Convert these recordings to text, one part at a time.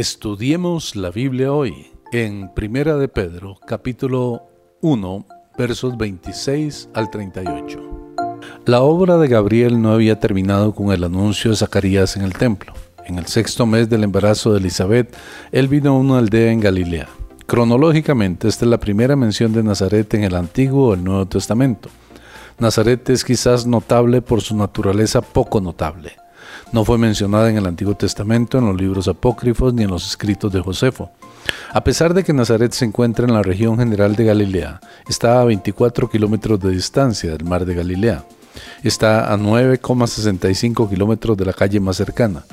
Estudiemos la Biblia hoy en Primera de Pedro, capítulo 1, versos 26 al 38. La obra de Gabriel no había terminado con el anuncio de Zacarías en el templo. En el sexto mes del embarazo de Elizabeth, él vino a una aldea en Galilea. Cronológicamente, esta es la primera mención de Nazaret en el Antiguo o el Nuevo Testamento. Nazaret es quizás notable por su naturaleza poco notable. No fue mencionada en el Antiguo Testamento, en los libros apócrifos ni en los escritos de Josefo. A pesar de que Nazaret se encuentra en la región general de Galilea, está a 24 kilómetros de distancia del mar de Galilea. Está a 9,65 kilómetros de la calle más cercana.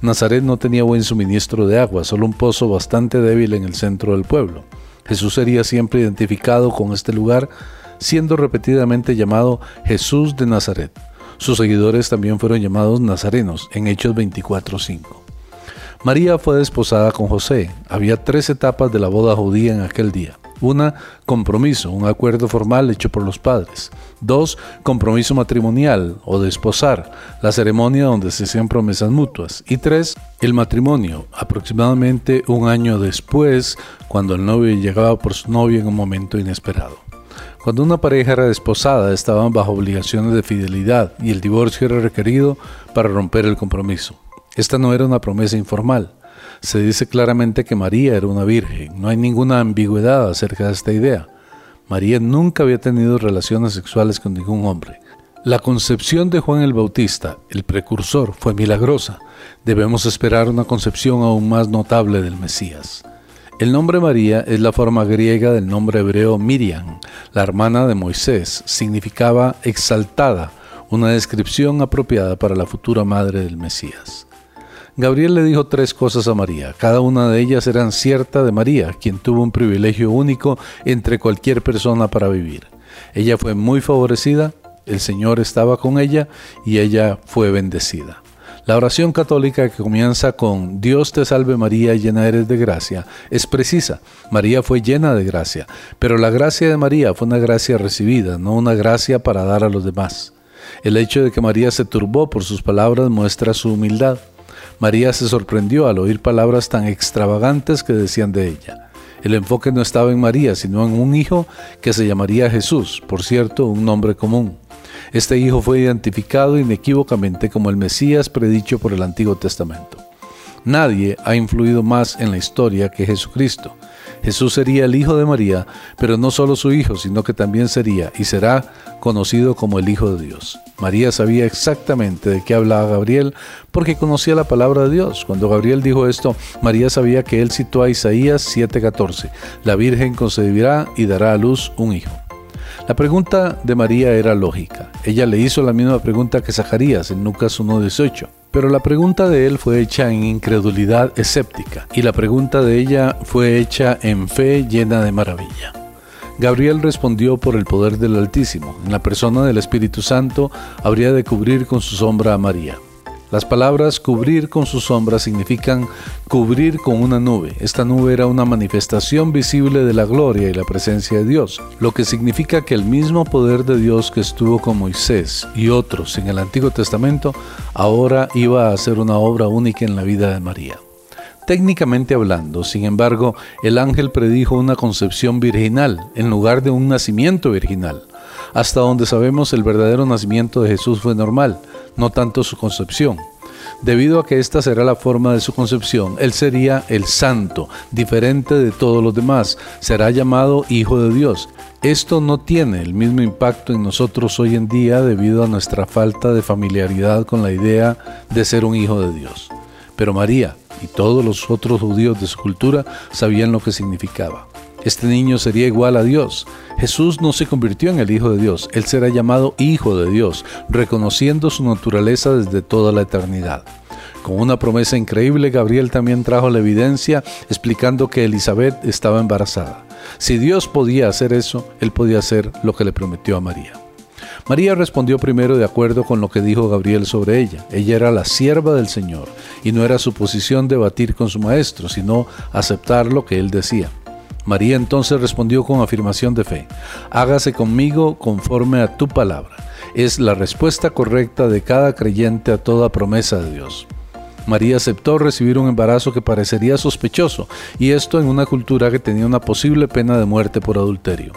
Nazaret no tenía buen suministro de agua, solo un pozo bastante débil en el centro del pueblo. Jesús sería siempre identificado con este lugar, siendo repetidamente llamado Jesús de Nazaret. Sus seguidores también fueron llamados nazarenos en Hechos 24:5. María fue desposada con José. Había tres etapas de la boda judía en aquel día. Una, compromiso, un acuerdo formal hecho por los padres. Dos, compromiso matrimonial o desposar, la ceremonia donde se hacían promesas mutuas. Y tres, el matrimonio, aproximadamente un año después, cuando el novio llegaba por su novia en un momento inesperado. Cuando una pareja era desposada, estaban bajo obligaciones de fidelidad y el divorcio era requerido para romper el compromiso. Esta no era una promesa informal. Se dice claramente que María era una virgen. No hay ninguna ambigüedad acerca de esta idea. María nunca había tenido relaciones sexuales con ningún hombre. La concepción de Juan el Bautista, el precursor, fue milagrosa. Debemos esperar una concepción aún más notable del Mesías. El nombre María es la forma griega del nombre hebreo Miriam, la hermana de Moisés. Significaba exaltada, una descripción apropiada para la futura madre del Mesías. Gabriel le dijo tres cosas a María, cada una de ellas eran cierta de María, quien tuvo un privilegio único entre cualquier persona para vivir. Ella fue muy favorecida, el Señor estaba con ella y ella fue bendecida. La oración católica que comienza con Dios te salve María, llena eres de gracia, es precisa. María fue llena de gracia, pero la gracia de María fue una gracia recibida, no una gracia para dar a los demás. El hecho de que María se turbó por sus palabras muestra su humildad. María se sorprendió al oír palabras tan extravagantes que decían de ella. El enfoque no estaba en María, sino en un hijo que se llamaría Jesús, por cierto, un nombre común. Este hijo fue identificado inequívocamente como el Mesías predicho por el Antiguo Testamento. Nadie ha influido más en la historia que Jesucristo. Jesús sería el Hijo de María, pero no solo su Hijo, sino que también sería y será conocido como el Hijo de Dios. María sabía exactamente de qué hablaba Gabriel porque conocía la palabra de Dios. Cuando Gabriel dijo esto, María sabía que él citó a Isaías 7:14, la Virgen concebirá y dará a luz un hijo. La pregunta de María era lógica. Ella le hizo la misma pregunta que Zacarías en Lucas 1.18. Pero la pregunta de él fue hecha en incredulidad escéptica y la pregunta de ella fue hecha en fe llena de maravilla. Gabriel respondió por el poder del Altísimo. En la persona del Espíritu Santo habría de cubrir con su sombra a María. Las palabras cubrir con su sombra significan cubrir con una nube. Esta nube era una manifestación visible de la gloria y la presencia de Dios, lo que significa que el mismo poder de Dios que estuvo con Moisés y otros en el Antiguo Testamento ahora iba a hacer una obra única en la vida de María. Técnicamente hablando, sin embargo, el ángel predijo una concepción virginal en lugar de un nacimiento virginal. Hasta donde sabemos el verdadero nacimiento de Jesús fue normal, no tanto su concepción. Debido a que esta será la forma de su concepción, Él sería el santo, diferente de todos los demás, será llamado Hijo de Dios. Esto no tiene el mismo impacto en nosotros hoy en día debido a nuestra falta de familiaridad con la idea de ser un hijo de Dios. Pero María y todos los otros judíos de su cultura sabían lo que significaba. Este niño sería igual a Dios. Jesús no se convirtió en el Hijo de Dios, Él será llamado Hijo de Dios, reconociendo su naturaleza desde toda la eternidad. Con una promesa increíble, Gabriel también trajo la evidencia explicando que Elizabeth estaba embarazada. Si Dios podía hacer eso, Él podía hacer lo que le prometió a María. María respondió primero de acuerdo con lo que dijo Gabriel sobre ella. Ella era la sierva del Señor y no era su posición debatir con su maestro, sino aceptar lo que él decía. María entonces respondió con afirmación de fe, hágase conmigo conforme a tu palabra. Es la respuesta correcta de cada creyente a toda promesa de Dios. María aceptó recibir un embarazo que parecería sospechoso, y esto en una cultura que tenía una posible pena de muerte por adulterio.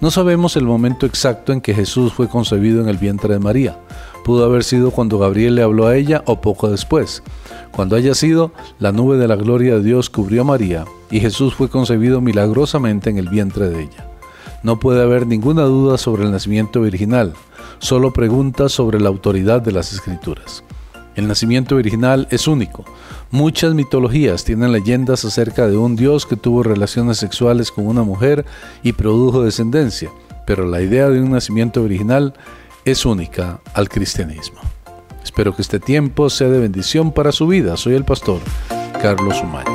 No sabemos el momento exacto en que Jesús fue concebido en el vientre de María. Pudo haber sido cuando Gabriel le habló a ella o poco después. Cuando haya sido, la nube de la gloria de Dios cubrió a María y Jesús fue concebido milagrosamente en el vientre de ella. No puede haber ninguna duda sobre el nacimiento virginal, solo preguntas sobre la autoridad de las escrituras. El nacimiento virginal es único. Muchas mitologías tienen leyendas acerca de un dios que tuvo relaciones sexuales con una mujer y produjo descendencia, pero la idea de un nacimiento virginal es única al cristianismo. Espero que este tiempo sea de bendición para su vida. Soy el pastor Carlos Umaña.